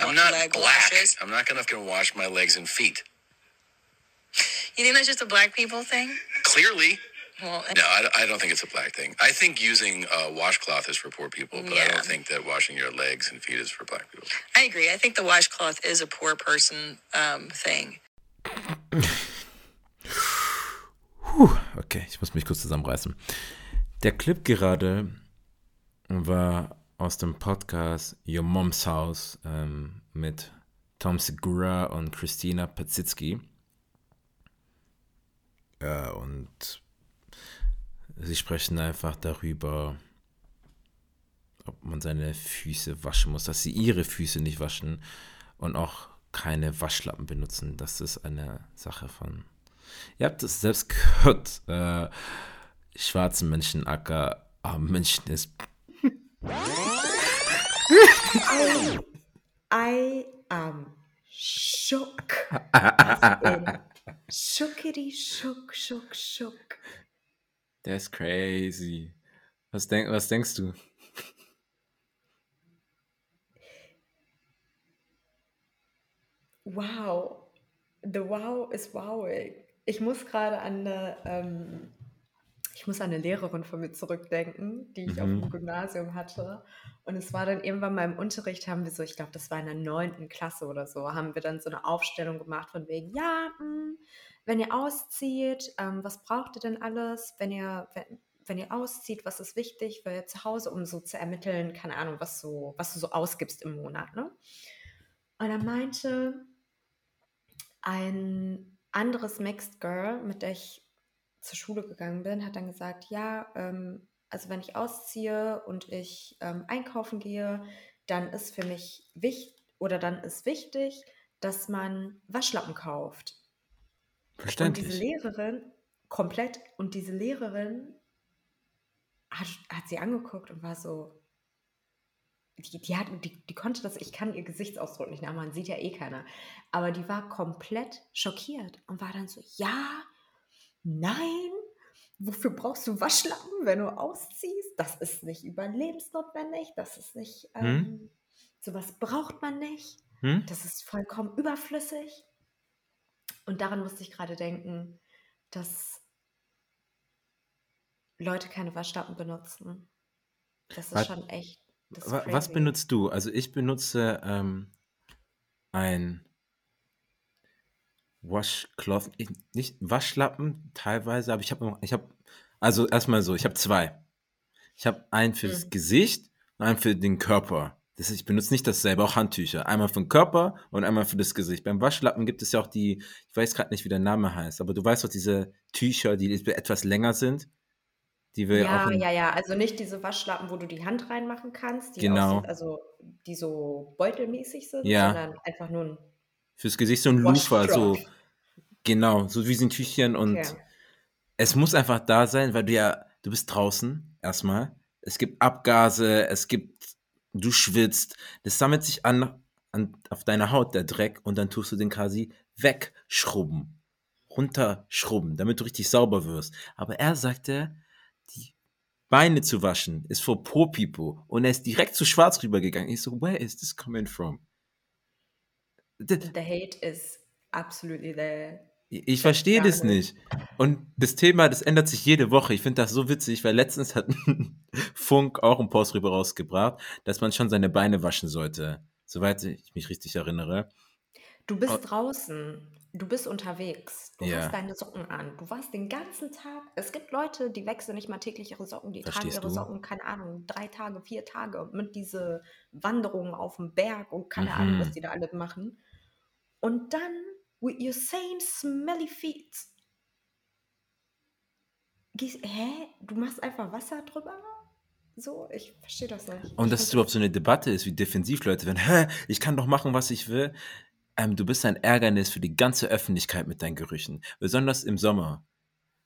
I'm not black. I'm not gonna gonna wash my legs and feet. You think that's just a black people thing? Clearly, Well, no, I, I don't think it's a black thing. I think using uh, washcloth is for poor people, but I Yeah. don't think that washing your legs and feet is for black people. I agree. I think the washcloth is a poor person um, thing. Puh, okay, ich muss mich kurz zusammenreißen. Der Clip gerade war aus dem Podcast Your Mom's House ähm, mit Tom Segura und Christina Patzitsky. Ja, und sie sprechen einfach darüber, ob man seine Füße waschen muss, dass sie ihre Füße nicht waschen und auch keine Waschlappen benutzen. Das ist eine Sache von Ihr habt es selbst gehört. Äh, schwarzen Menschen, acker armen Menschen ist. I am shook. Shookity shook, shook, shook. That's crazy. Was, denk, was denkst du? Wow. The wow is wowing. Ich muss gerade an eine, ähm, ich muss an eine Lehrerin von mir zurückdenken, die ich auf Mhm. dem Gymnasium hatte. Und es war dann irgendwann mal im Unterricht, haben wir so, ich glaube, das war in der neunten Klasse oder so, haben wir dann so eine Aufstellung gemacht von wegen, ja, mh, wenn ihr auszieht, ähm, was braucht ihr denn alles? Wenn ihr, wenn, wenn ihr auszieht, was ist wichtig für ihr zu Hause, um so zu ermitteln, keine Ahnung, was, so, was du so ausgibst im Monat, ne? Und er meinte, ein anderes Mixed Girl, mit der ich zur Schule gegangen bin, hat dann gesagt, ja, ähm, also wenn ich ausziehe und ich ähm, einkaufen gehe, dann ist für mich wichtig oder dann ist wichtig, dass man Waschlappen kauft. Und diese Verständlich. Lehrerin, komplett, und diese Lehrerin hat, hat sie angeguckt und war so, die, die, hat, die, die konnte das, ich kann ihr Gesichtsausdruck nicht nachmachen, sieht ja eh keiner. Aber die war komplett schockiert und war dann so, ja, nein, wofür brauchst du Waschlappen, wenn du ausziehst? Das ist nicht überlebensnotwendig, das ist nicht, ähm, sowas braucht man nicht, Hm? das ist vollkommen überflüssig. Und daran musste ich gerade denken, dass Leute keine Waschlappen benutzen. Das ist Was- schon echt. Ist Wa- Was benutzt du? Also ich benutze ähm, ein Washcloth, ich- nicht Waschlappen teilweise, aber ich habe, ich habe, also erstmal so, ich habe zwei. Ich habe einen fürs Hm. Gesicht und einen für den Körper. Das ich benutze nicht dasselbe, auch Handtücher. Einmal für den Körper und einmal für das Gesicht. Beim Waschlappen gibt es ja auch die, ich weiß gerade nicht, wie der Name heißt, aber du weißt doch diese Tücher, die etwas länger sind, die wir Ja, auch ja, ja. Also nicht diese Waschlappen, wo du die Hand reinmachen kannst, die Genau. aussehen, also die so beutelmäßig sind, Ja. sondern einfach nur ein fürs Gesicht so ein Lufer, so. Genau, so wie so ein Tüchchen und Okay. es muss einfach da sein, weil du ja, du bist draußen erstmal. Es gibt Abgase, es gibt, du schwitzt, das sammelt sich an, an auf deiner Haut, der Dreck, und dann tust du den quasi wegschrubben, runterschrubben, damit du richtig sauber wirst. Aber er sagte, die Beine zu waschen ist for poor people und er ist direkt zu schwarz rübergegangen. Ich so, where is this coming from? D- The hate is absolutely there. Ich verstehe das nicht. Und das Thema, das ändert sich jede Woche. Ich finde das so witzig, weil letztens hat Funk auch einen Post rüber rausgebracht, dass man schon seine Beine waschen sollte. Soweit ich mich richtig erinnere. Du bist Oh. draußen, du bist unterwegs, du Ja. hast deine Socken an, du warst den ganzen Tag. Es gibt Leute, die wechseln nicht mal täglich ihre Socken, die tragen Verstehst ihre du? Socken, keine Ahnung, drei Tage, vier Tage mit diese Wanderungen auf dem Berg und keine Ahnung, was Mhm. die da alle machen. Und dann with your same smelly feet. Gehst, hä? Du machst einfach Wasser drüber? So, ich verstehe das nicht. Und dass es überhaupt so eine Debatte ist, wie defensiv Leute werden. Hä, ich kann doch machen, was ich will. Ähm, du bist ein Ärgernis für die ganze Öffentlichkeit mit deinen Gerüchen. Besonders im Sommer.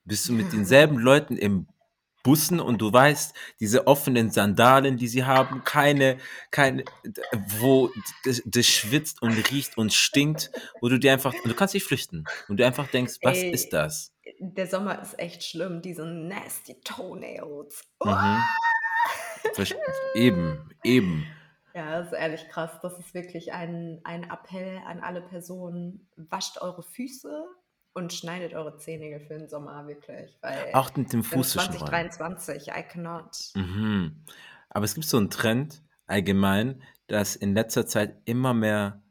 Bist du mit denselben Leuten im Bussen und du weißt, diese offenen Sandalen, die sie haben, keine, keine, wo das schwitzt und riecht und stinkt, wo du dir einfach, du kannst dich flüchten und du einfach denkst, was Ey, ist das? Der Sommer ist echt schlimm, diese nasty Toenails. Mhm. eben, eben. Ja, das ist ehrlich krass. Das ist wirklich ein, ein Appell an alle Personen. Wascht eure Füße und schneidet eure Zehennägel für den Sommer wirklich. Weil Auch mit dem Fuß 2023, I cannot. Mhm. Aber es gibt so einen Trend allgemein, dass in letzter Zeit immer mehr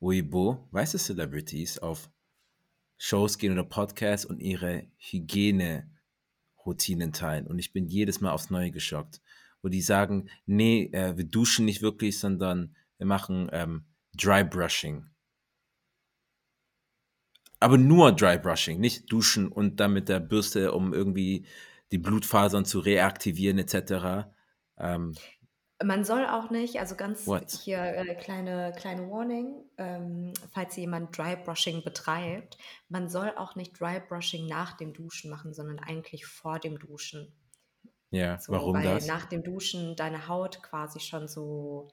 Weibo, weiße Celebrities, auf Shows gehen oder Podcasts und ihre Hygiene-Routinen teilen. Und ich bin jedes Mal aufs Neue geschockt wo die sagen, nee, äh, wir duschen nicht wirklich, sondern wir machen ähm, Dry Brushing. Aber nur Dry Brushing, nicht duschen und dann mit der Bürste, um irgendwie die Blutfasern zu reaktivieren etc. Ähm, man soll auch nicht, also ganz What? hier äh, kleine, kleine Warning, ähm, falls jemand Dry Brushing betreibt, man soll auch nicht Dry Brushing nach dem Duschen machen, sondern eigentlich vor dem Duschen. Ja, so, warum weil das? nach dem Duschen deine Haut quasi schon so,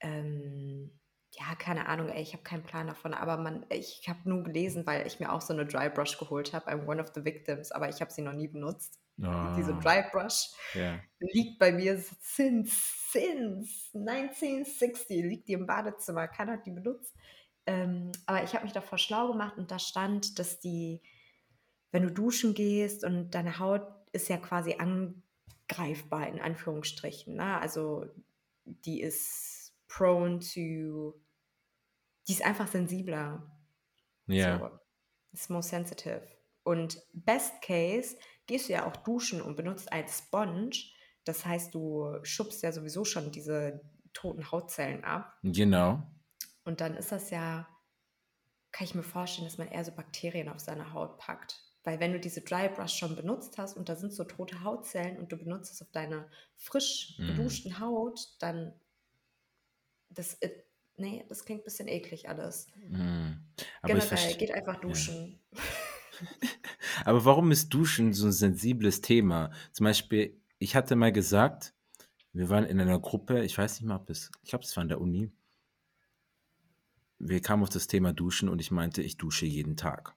ähm, ja, keine Ahnung, ey, ich habe keinen Plan davon, aber man, ich habe nur gelesen, weil ich mir auch so eine Dry Brush geholt habe. I'm one of the victims, aber ich habe sie noch nie benutzt. Oh. Diese ah. Dry Brush yeah. liegt bei mir since, since 1960, liegt die im Badezimmer, keiner hat die benutzt. Ähm, aber ich habe mich davor schlau gemacht und da stand, dass die, wenn du duschen gehst und deine Haut ist ja quasi an, greifbar in Anführungsstrichen. Ne? Also die ist prone to, die ist einfach sensibler. Ja. Yeah. So, ist more sensitive. Und best case gehst du ja auch duschen und benutzt als Sponge. Das heißt, du schubst ja sowieso schon diese toten Hautzellen ab. Genau. Und dann ist das ja, kann ich mir vorstellen, dass man eher so Bakterien auf seine Haut packt. Weil wenn du diese Dry Brush schon benutzt hast und da sind so tote Hautzellen und du benutzt es auf deiner frisch mhm. geduschten mm. Haut, dann das, äh, nee, das klingt ein bisschen eklig alles. Mm. Generell, geht einfach duschen. Ja. Aber warum ist Duschen so ein sensibles Thema? Zum Beispiel, ich hatte mal gesagt, wir waren in einer Gruppe, ich weiß nicht mal, ob es, ich glaube, es war in der Uni. Wir kamen auf das Thema Duschen und ich meinte, ich dusche jeden Tag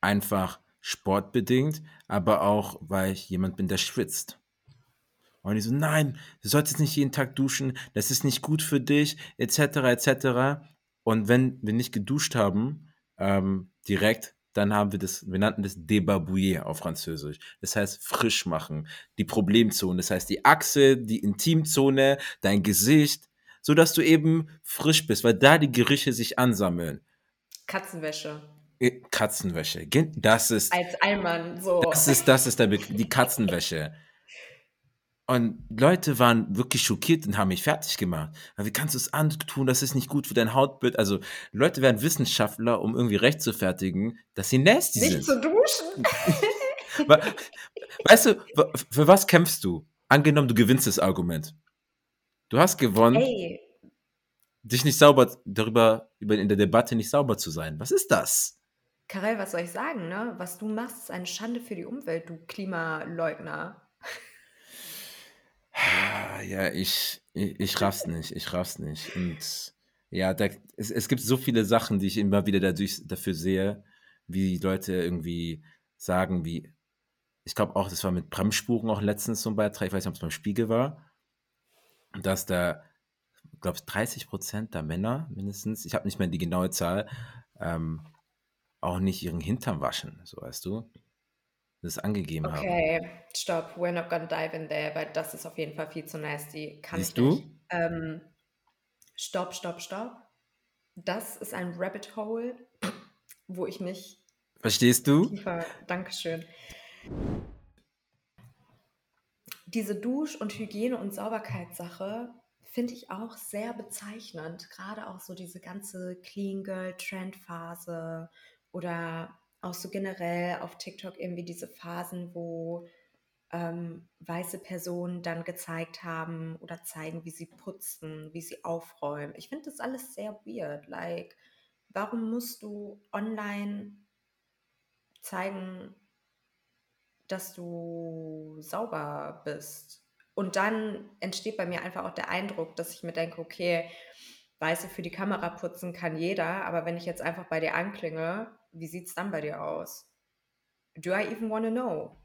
einfach sportbedingt, aber auch, weil ich jemand bin, der schwitzt. Und die so, nein, du solltest nicht jeden Tag duschen, das ist nicht gut für dich, etc., etc. Und wenn wir nicht geduscht haben, ähm, direkt, dann haben wir das, wir nannten das débarbouiller auf Französisch. Das heißt frisch machen, die Problemzone, das heißt die Achse, die Intimzone, dein Gesicht, so dass du eben frisch bist, weil da die Gerüche sich ansammeln. Katzenwäsche. Äh, Katzenwäsche. Das ist. Als Allmann, so. Das ist, das ist der Be die Katzenwäsche. Und Leute waren wirklich schockiert und haben mich fertig gemacht. Wie kannst du es antun? Das ist nicht gut für dein Hautbild. Also, Leute werden Wissenschaftler, um irgendwie recht zu fertigen, dass sie nasty nicht sind. Nicht zu duschen. weißt du, für was kämpfst du? Angenommen, du gewinnst das Argument. Du hast gewonnen. Ey. Dich nicht sauber darüber, in der Debatte nicht sauber zu sein. Was ist das? Karel, was soll ich sagen, ne? Was du machst, ist eine Schande für die Umwelt, du Klimaleugner. Ja, ich, ich, ich raff's nicht, ich raff's nicht. Und ja, da, es, es gibt so viele Sachen, die ich immer wieder dadurch, dafür sehe, wie Leute irgendwie sagen, wie, ich glaube auch, das war mit Bremsspuren auch letztens so ein Beitrag, ich weiß nicht, ob es beim Spiegel war, dass da, glaube ich, 30 Prozent der Männer mindestens, ich habe nicht mehr die genaue Zahl, ähm, auch nicht ihren Hintern waschen, so weißt du, das angegeben haben. Okay, stopp, we're not gonna dive in there, weil das ist auf jeden Fall viel zu nasty. Kann Siehst ich du? nicht. Ähm, stopp, stopp, stopp. Das ist ein Rabbit Hole, wo ich nicht Verstehst du? tiefer. Dankeschön. Diese Dusch- und Hygiene- und Sauberkeitssache finde ich auch sehr bezeichnend. Gerade auch so diese ganze Clean Girl Trendphase oder auch so generell auf TikTok irgendwie diese Phasen, wo ähm, weiße Personen dann gezeigt haben oder zeigen, wie sie putzen, wie sie aufräumen. Ich finde das alles sehr weird. Like, warum musst du online zeigen, dass du sauber bist. Und dann entsteht bei mir einfach auch der Eindruck, dass ich mir denke, okay, weißt du, für die Kamera putzen kann jeder, aber wenn ich jetzt einfach bei dir anklinge, wie sieht es dann bei dir aus? Do I even want to know?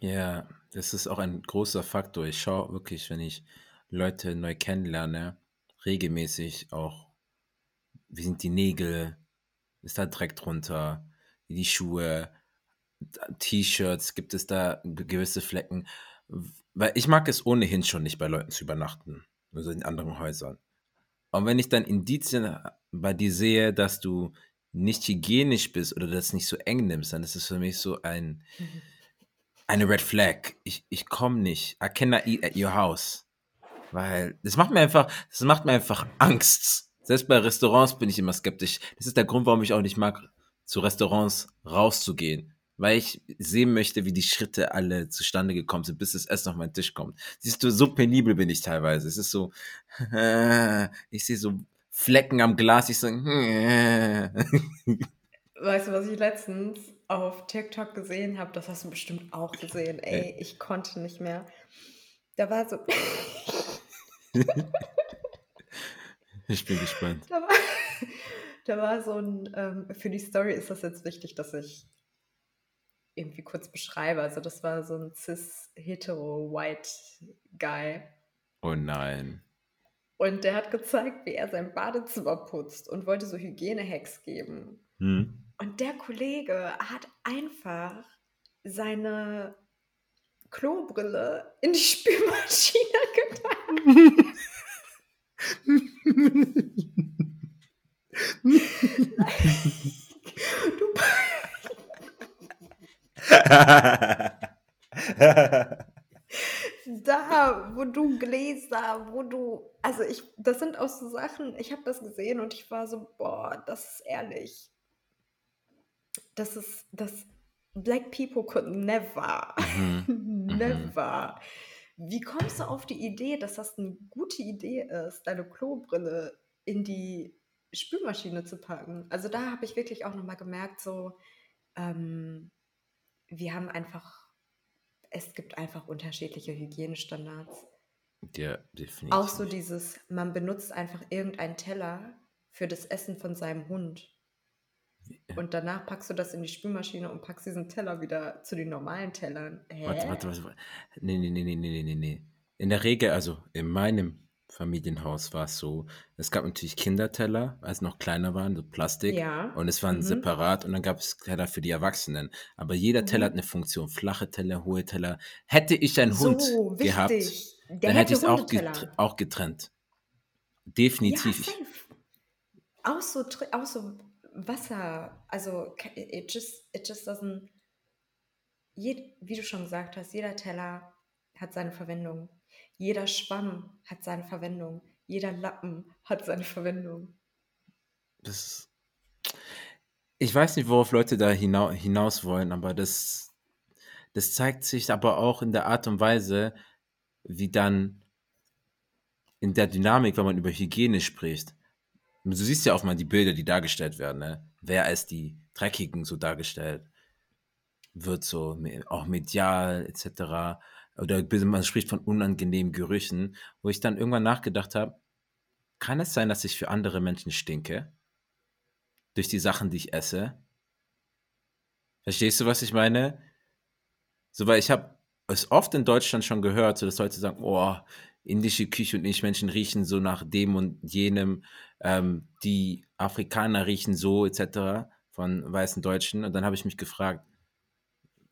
Ja, das ist auch ein großer Faktor. Ich schaue wirklich, wenn ich Leute neu kennenlerne, regelmäßig auch, wie sind die Nägel, ist da Dreck drunter, die Schuhe, T-Shirts, gibt es da gewisse Flecken. Weil ich mag es ohnehin schon nicht bei Leuten zu übernachten, also in anderen Häusern. Und wenn ich dann Indizien bei dir sehe, dass du nicht hygienisch bist oder das nicht so eng nimmst, dann ist es für mich so ein, eine Red Flag. Ich, ich komme nicht. I cannot eat at your house. Weil das macht mir einfach, das macht mir einfach Angst. Selbst bei Restaurants bin ich immer skeptisch. Das ist der Grund, warum ich auch nicht mag, zu Restaurants rauszugehen weil ich sehen möchte, wie die Schritte alle zustande gekommen sind, bis das Essen auf meinen Tisch kommt. Siehst du, so penibel bin ich teilweise. Es ist so, ich sehe so Flecken am Glas, ich so, Weißt du, was ich letztens auf TikTok gesehen habe? Das hast du bestimmt auch gesehen. Ey, ich konnte nicht mehr. Da war so. ich bin gespannt. Da war, da war so ein, ähm, für die Story ist das jetzt wichtig, dass ich irgendwie kurz beschreibe. Also das war so ein cis-hetero-white-Guy. Oh nein. Und der hat gezeigt, wie er sein Badezimmer putzt und wollte so Hygiene-Hacks geben. Hm. Und der Kollege hat einfach seine Klobrille in die Spülmaschine getan. du da, wo du Gläser, wo du, also ich, das sind auch so Sachen, ich habe das gesehen und ich war so, boah, das ist ehrlich. Das ist, das, Black people could never, mhm. never. Wie kommst du auf die Idee, dass das eine gute Idee ist, deine Klobrille in die Spülmaschine zu packen? Also da habe ich wirklich auch nochmal gemerkt, so, ähm, wir haben einfach, es gibt einfach unterschiedliche Hygienestandards. Ja, definitiv. Auch so dieses, man benutzt einfach irgendeinen Teller für das Essen von seinem Hund. Und danach packst du das in die Spülmaschine und packst diesen Teller wieder zu den normalen Tellern. Hä? Warte, warte, warte. Nee, nee, nee, nee, nee, nee, nee. In der Regel, also in meinem Familienhaus war es so, es gab natürlich Kinderteller, als noch kleiner waren, so Plastik. Ja. Und es waren mhm. separat und dann gab es Teller für die Erwachsenen. Aber jeder Teller hat Mhm. eine Funktion. Flache Teller, hohe Teller. Hätte ich einen Hund So, gehabt, wichtig. Der dann hätte ich es auch, Hundeteller. getr auch getrennt. Ja, Definitiv. Safe. Auch so, auch so Wasser. Also, it just, it just doesn't. Jed, wie du schon gesagt hast, jeder Teller hat seine Verwendung. Jeder Schwamm hat seine Verwendung. Jeder Lappen hat seine Verwendung. das, ich weiß nicht, worauf Leute da hinau hinaus wollen, aber das, das zeigt sich aber auch in der Art und Weise, wie dann in der Dynamik, wenn man über Hygiene spricht. Du siehst ja auch mal die Bilder, die dargestellt werden, ne? Wer als die Dreckigen so dargestellt wird, so auch medial etc. Oder man spricht von unangenehmen Gerüchen, wo ich dann irgendwann nachgedacht habe, kann es sein, dass ich für andere Menschen stinke? Durch die Sachen, die ich esse? Verstehst du, was ich meine? So, weil ich habe es oft in Deutschland schon gehört, so dass Leute sagen, oh, indische Küche und ich Menschen riechen so nach dem und jenem, ähm, die Afrikaner riechen so etc. von weißen Deutschen. Und dann habe ich mich gefragt,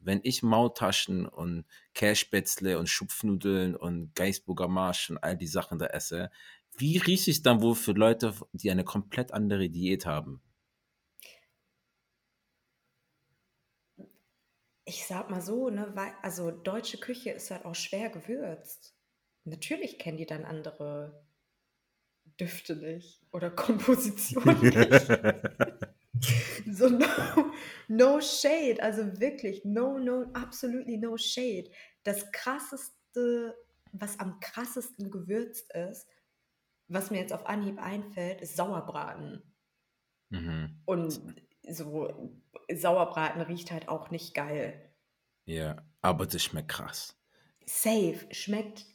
wenn ich Maultaschen und Kässpätzle und Schupfnudeln und Geisburger Marsch und all die Sachen da esse, wie rieche ich dann wohl für Leute, die eine komplett andere Diät haben? Ich sag mal so, ne, weil, also deutsche Küche ist halt auch schwer gewürzt. Natürlich kennen die dann andere Düfte nicht oder Kompositionen nicht. So, no, no shade, also wirklich, no, no, absolutely no shade. Das krasseste, was am krassesten gewürzt ist, was mir jetzt auf Anhieb einfällt, ist Sauerbraten. Mhm. Und so Sauerbraten riecht halt auch nicht geil. Ja, aber das schmeckt krass. Safe, schmeckt.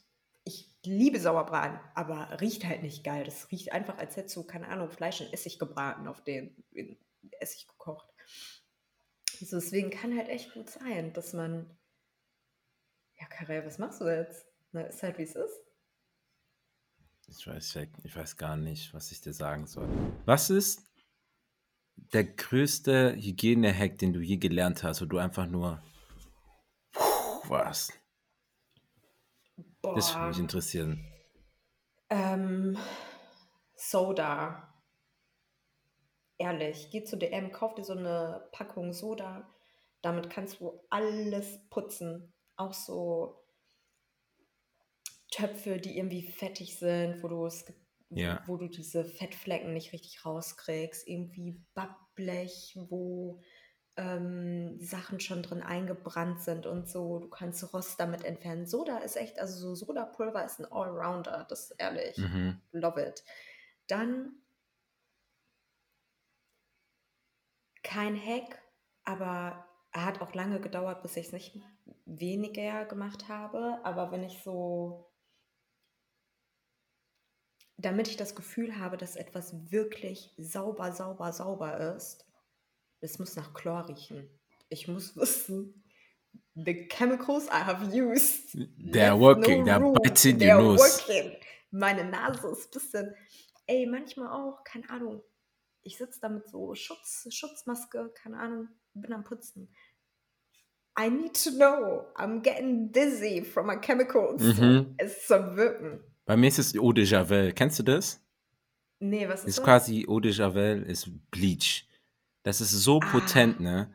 Ich liebe Sauerbraten, aber riecht halt nicht geil. Das riecht einfach, als hättest du, keine Ahnung, Fleisch in Essig gebraten, auf den in Essig gekocht. Also deswegen kann halt echt gut sein, dass man. Ja, Karel, was machst du jetzt? Na, ist halt wie es ist. Ich weiß, ich weiß gar nicht, was ich dir sagen soll. Was ist der größte Hygiene-Hack, den du je gelernt hast, wo du einfach nur warst? Boah. Das würde mich interessieren. Ähm, Soda. Ehrlich, geh zu DM, kauf dir so eine Packung Soda. Damit kannst du alles putzen. Auch so Töpfe, die irgendwie fettig sind, wo du es Ja. wo du diese Fettflecken nicht richtig rauskriegst. Irgendwie Backblech, wo ähm, Sachen schon drin eingebrannt sind und so. Du kannst Rost damit entfernen. Soda ist echt, also so Sodapulver ist ein Allrounder, das ist ehrlich. Mhm. Love it. Dann kein Hack, aber er hat auch lange gedauert, bis ich es nicht weniger gemacht habe. Aber wenn ich so, damit ich das Gefühl habe, dass etwas wirklich sauber, sauber, sauber ist, es muss nach Chlor riechen. Ich muss wissen, the chemicals I have used. They're working, they're room. biting your They're nose. working. Meine Nase ist ein bisschen, ey, manchmal auch, keine Ahnung. Ich sitze da mit so Schutz, Schutzmaske, keine Ahnung, bin am Putzen. I need to know. I'm getting dizzy from my chemicals. Mhm. Es soll wirken. Bei mir ist es Eau de Javel. Kennst du das? Nee, was ist, Ist das? quasi Eau de Javel, ist Bleach. Das ist so Ah. potent, ne?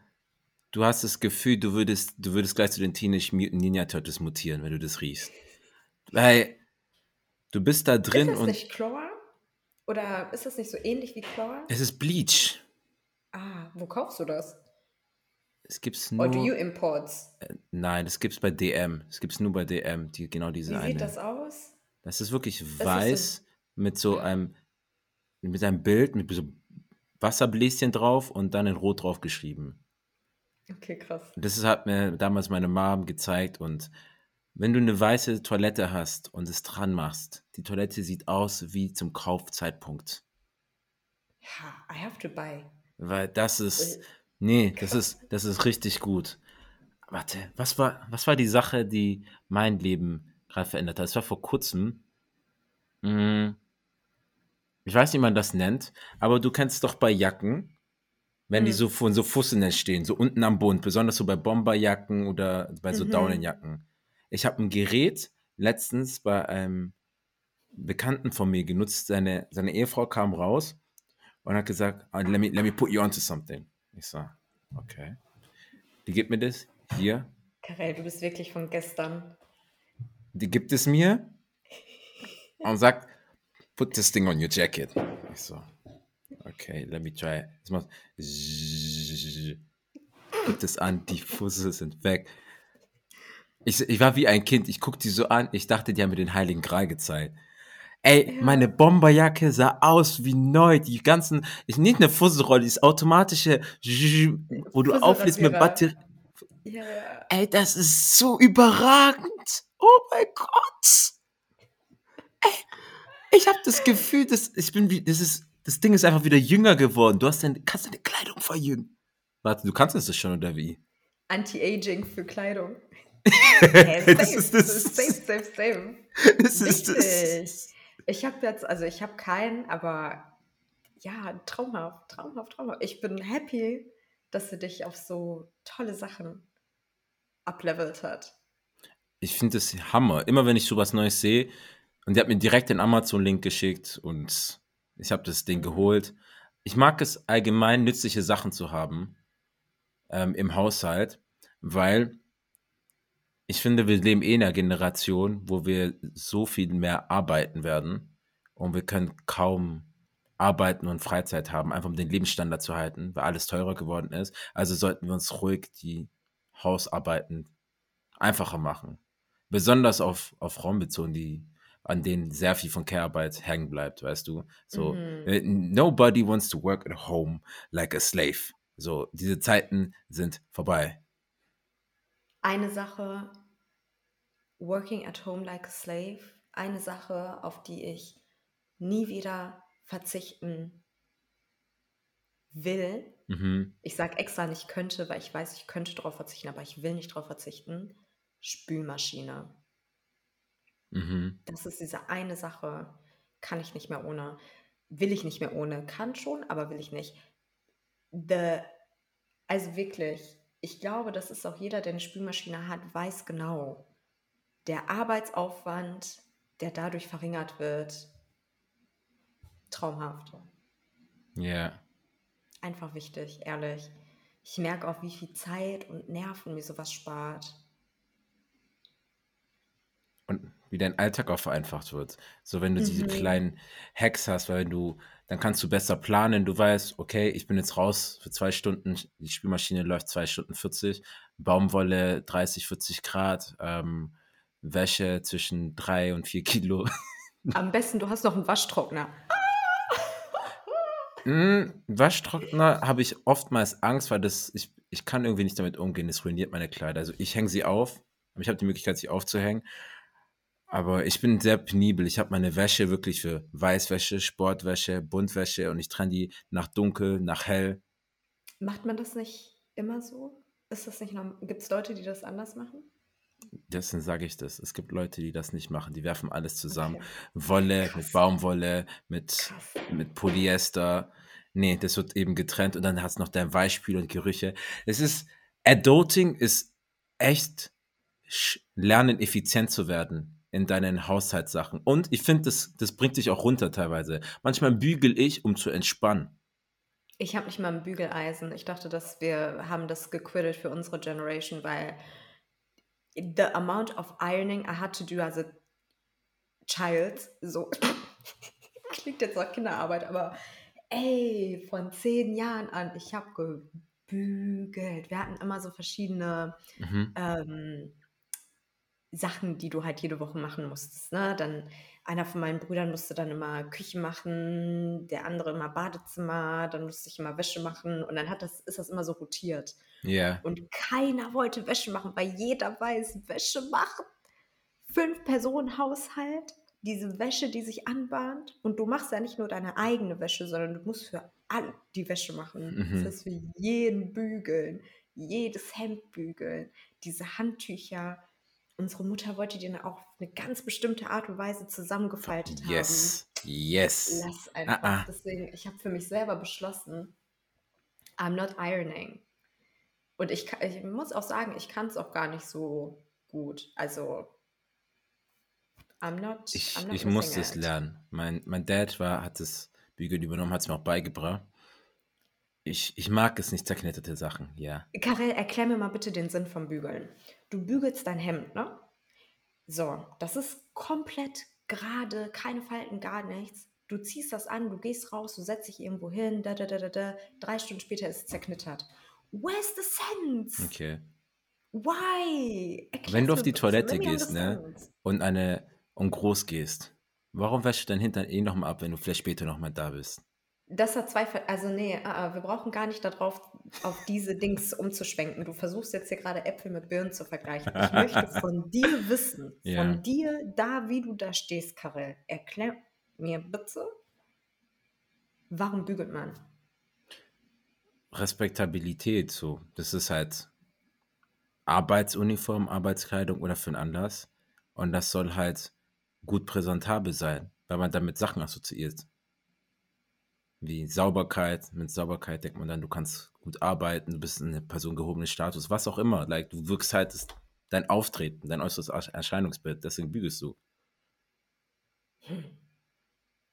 Du hast das Gefühl, du würdest, du würdest gleich zu den Teenage Mutant Ninja Turtles mutieren, wenn du das riechst. Weil du bist da Ist drin das und nicht Chlor? Oder ist das nicht so ähnlich wie Chlor? es ist Bleach. Ah, wo kaufst du das? Es gibt's Or do you nur. imports? Nein, das gibt's bei DM. Es gibt's nur bei DM, die, genau diese Wie eine. sieht das aus? Das ist wirklich so- weiß mit so einem mit einem Bild mit so Wasserbläschen drauf und dann in Rot drauf geschrieben. Okay, krass. Das ist, hat mir damals meine Mom gezeigt und wenn du eine weiße Toilette hast und es dran machst, die Toilette sieht aus wie zum Kaufzeitpunkt. Ja, I have to buy. Weil das Äh, ist, nee, das ist, das ist richtig gut. Warte, was war, was war die Sache, die mein Leben gerade verändert hat? Es war vor kurzem. mm, Ich weiß nicht, wie man das nennt, aber du kennst doch bei Jacken, wenn die Mhm. so von so Fussen entstehen, so unten am Bund, besonders so bei Bomberjacken oder bei so Mhm. Daunenjacken. Ich habe ein Gerät letztens bei einem Bekannten von mir genutzt. Seine, seine Ehefrau kam raus und hat gesagt, "Ah, let me, let me put you onto something. Ich so, okay. Die gibt mir das hier. Karel, du bist wirklich von gestern. Die gibt es mir und sagt, put this thing on your jacket. Ich so, okay, let me try. Es macht gibt es an, die Fusse sind weg. Ich, ich war wie ein Kind, ich guck die so an, ich dachte, die haben mir den Heiligen Gral gezeigt. Ey, Ja. meine Bomberjacke sah aus wie neu. Die ganzen, ich nicht eine Fusselrolle, dieses automatische, wo du auflädst mit. Batterie. Ja, ja. Ey, das ist so überragend. Oh mein Gott. Ey, ich habe das Gefühl, dass ich bin wie, das ist, das Ding ist einfach wieder jünger geworden. Du hast deine, kannst deine Kleidung verjüngen. Warte, du kannst das schon oder wie? Anti-Aging für Kleidung. Hey, das safe, ist das. safe, safe, safe. Das ist das. Wichtig. Ich habe jetzt, also ich habe keinen, aber ja, traumhaft, traumhaft, traumhaft. Ich bin happy, dass sie dich auf so tolle Sachen uplevelt hat. Ich finde das Hammer. Immer wenn ich sowas Neues sehe, und die hat mir direkt den Amazon-Link geschickt und ich habe das Ding geholt. Ich mag es allgemein, nützliche Sachen zu haben ähm, im Haushalt, weil ich finde, wir leben eh in einer Generation, wo wir so viel mehr arbeiten werden und wir können kaum arbeiten und Freizeit haben, einfach um den Lebensstandard zu halten, weil alles teurer geworden ist. Also sollten wir uns ruhig die Hausarbeiten einfacher machen. Besonders auf, auf Frauen bezogen, die, an denen sehr viel von Care-Arbeit hängen bleibt, weißt du? So, Mhm. äh, nobody wants to work at home like a slave. So, diese Zeiten sind vorbei. Eine Sache, working at home like a slave, eine Sache, auf die ich nie wieder verzichten will. Mhm. Ich sage extra nicht könnte, weil ich weiß, ich könnte darauf verzichten, aber ich will nicht darauf verzichten. Spülmaschine. Mhm. Das ist diese eine Sache, kann ich nicht mehr ohne. Will ich nicht mehr ohne. Kann schon, aber will ich nicht. The, also wirklich, ich glaube, das ist auch jeder, der eine Spülmaschine hat, weiß genau, der Arbeitsaufwand, der dadurch verringert wird, traumhaft. Ja. Yeah. Einfach wichtig, ehrlich. Ich merke auch, wie viel Zeit und Nerven mir sowas spart. Und wie dein Alltag auch vereinfacht wird. So, wenn du mhm. diese kleinen Hacks hast, weil du, dann kannst du besser planen. Du weißt, okay, ich bin jetzt raus für zwei Stunden, die Spielmaschine läuft zwei Stunden 40, Baumwolle 30, 40 Grad, ähm, Wäsche zwischen drei und vier Kilo. Am besten, du hast noch einen Waschtrockner. mm, Waschtrockner habe ich oftmals Angst, weil das, ich, ich kann irgendwie nicht damit umgehen. Das ruiniert meine Kleider. Also ich hänge sie auf, aber ich habe die Möglichkeit, sie aufzuhängen. Aber ich bin sehr penibel. Ich habe meine Wäsche wirklich für Weißwäsche, Sportwäsche, Buntwäsche und ich trenne die nach dunkel, nach hell. Macht man das nicht immer so? Ist das nicht Gibt es Leute, die das anders machen? Deswegen sage ich das. Es gibt Leute, die das nicht machen. Die werfen alles zusammen. Okay. Wolle Krass. mit Baumwolle, mit, mit Polyester. Nee, das wird eben getrennt und dann hast du noch dein Weichspiel und Gerüche. Es ist, Adulting ist echt lernen, effizient zu werden in deinen Haushaltssachen. Und ich finde, das, das bringt dich auch runter teilweise. Manchmal bügel ich, um zu entspannen. Ich habe nicht mal ein Bügeleisen. Ich dachte, dass wir haben das gequittet für unsere Generation, weil the amount of ironing I had to do as a child, so klingt jetzt nach Kinderarbeit, aber ey, von zehn Jahren an, ich habe gebügelt. Wir hatten immer so verschiedene mhm. ähm, Sachen, die du halt jede Woche machen musstest. Ne? Dann einer von meinen Brüdern musste dann immer Küche machen, der andere immer Badezimmer, dann musste ich immer Wäsche machen und dann hat das, ist das immer so rotiert. Ja. Yeah. Und keiner wollte Wäsche machen, weil jeder weiß, Wäsche machen. Fünf Personen Haushalt, diese Wäsche, die sich anbahnt und du machst ja nicht nur deine eigene Wäsche, sondern du musst für alle die Wäsche machen. Mhm. Das heißt, für jeden bügeln, jedes Hemd bügeln, diese Handtücher unsere Mutter wollte den auch auf eine ganz bestimmte Art und Weise zusammengefaltet haben. Yes, yes. Lass einfach. Ah, ah. Deswegen, ich habe für mich selber beschlossen, I'm not ironing. Und ich, ich muss auch sagen, ich kann es auch gar nicht so gut. Also, I'm not. Ich, I'm not ich musste es lernen. Mein, mein Dad war, hat das Bügeln übernommen, hat es mir auch beigebracht. Ich, ich mag es nicht, zerknitterte Sachen, ja. Karel, erklär mir mal bitte den Sinn vom Bügeln. Du bügelst dein Hemd, ne? So, das ist komplett gerade, keine Falten, gar nichts. Du ziehst das an, du gehst raus, du setzt dich irgendwo hin, da, da, da, da, da. Drei Stunden später ist es zerknittert. Where's the sense? Okay. Why? Erklär's Wenn du auf die Toilette gehst, ne? Und eine und groß gehst, warum wäschst du dein Hintern eh nochmal ab, wenn du vielleicht später nochmal da bist? Das hat zwei, also nee, uh, wir brauchen gar nicht darauf, auf diese Dings umzuschwenken. Du versuchst jetzt hier gerade Äpfel mit Birnen zu vergleichen. Ich möchte von dir wissen, ja. von dir, da wie du da stehst, Karel, erklär mir bitte, warum bügelt man? Respektabilität, so. Das ist halt Arbeitsuniform, Arbeitskleidung oder für einen Anlass. Und das soll halt gut präsentabel sein, weil man damit Sachen assoziiert wie Sauberkeit. Mit Sauberkeit denkt man dann, du kannst gut arbeiten, du bist eine Person gehobenes Status, was auch immer. Like, du wirkst halt dein Auftreten, dein äußeres Erscheinungsbild, deswegen bügelst du.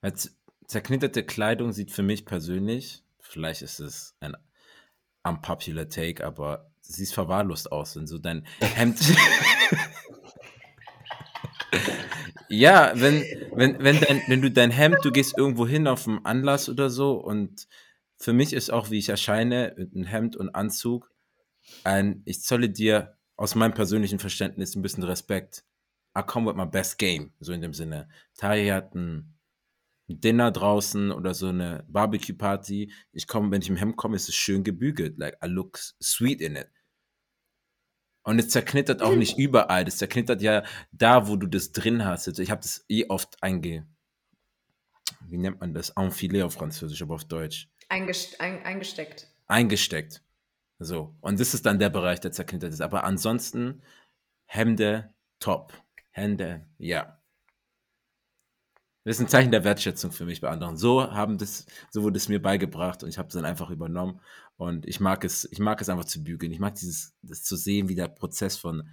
Als zerknitterte Kleidung sieht für mich persönlich, vielleicht ist es ein unpopular Take, aber sie siehst verwahrlost aus, wenn so dein Hemd. Ja, wenn, wenn, wenn, dein, wenn du dein Hemd, du gehst irgendwo hin auf einen Anlass oder so und für mich ist auch, wie ich erscheine, mit einem Hemd und Anzug, ein, ich zolle dir aus meinem persönlichen Verständnis ein bisschen Respekt. I come with my best game, so in dem Sinne. Tari hat ein Dinner draußen oder so eine Barbecue-Party. Ich komme, wenn ich im Hemd komme, ist es schön gebügelt. Like, I look sweet in it. Und es zerknittert auch nicht überall. Das zerknittert ja da, wo du das drin hast. Also ich habe das eh oft einge... Wie nennt man das? Enfilé auf Französisch, aber auf Deutsch. Eingest ein, eingesteckt. Eingesteckt. So. Und das ist dann der Bereich, der zerknittert ist. Aber ansonsten Hemde top. Hände, ja. Das ist ein Zeichen der Wertschätzung für mich bei anderen. So haben das, so wurde es mir beigebracht und ich habe es dann einfach übernommen. Und ich mag es, ich mag es einfach zu bügeln. Ich mag dieses, das zu sehen, wie der Prozess von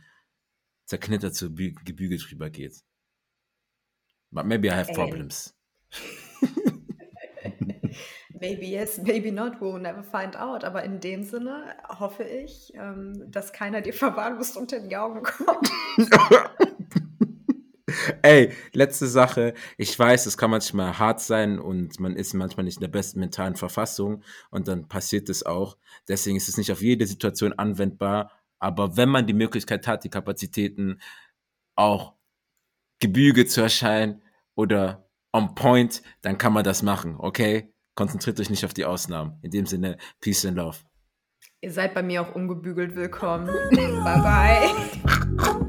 zerknittert zu gebügelt drüber geht. But maybe I have problems. maybe yes, maybe not, we'll never find out. Aber in dem Sinne hoffe ich, ähm, dass keiner dir verwahrlost unter die Augen kommt. Ey, letzte Sache. Ich weiß, es kann manchmal hart sein und man ist manchmal nicht in der besten mentalen Verfassung und dann passiert es auch. Deswegen ist es nicht auf jede Situation anwendbar. Aber wenn man die Möglichkeit hat, die Kapazitäten auch gebügelt zu erscheinen oder on point, dann kann man das machen, okay? Konzentriert euch nicht auf die Ausnahmen. In dem Sinne, Peace and Love. Ihr seid bei mir auch ungebügelt willkommen. bye bye.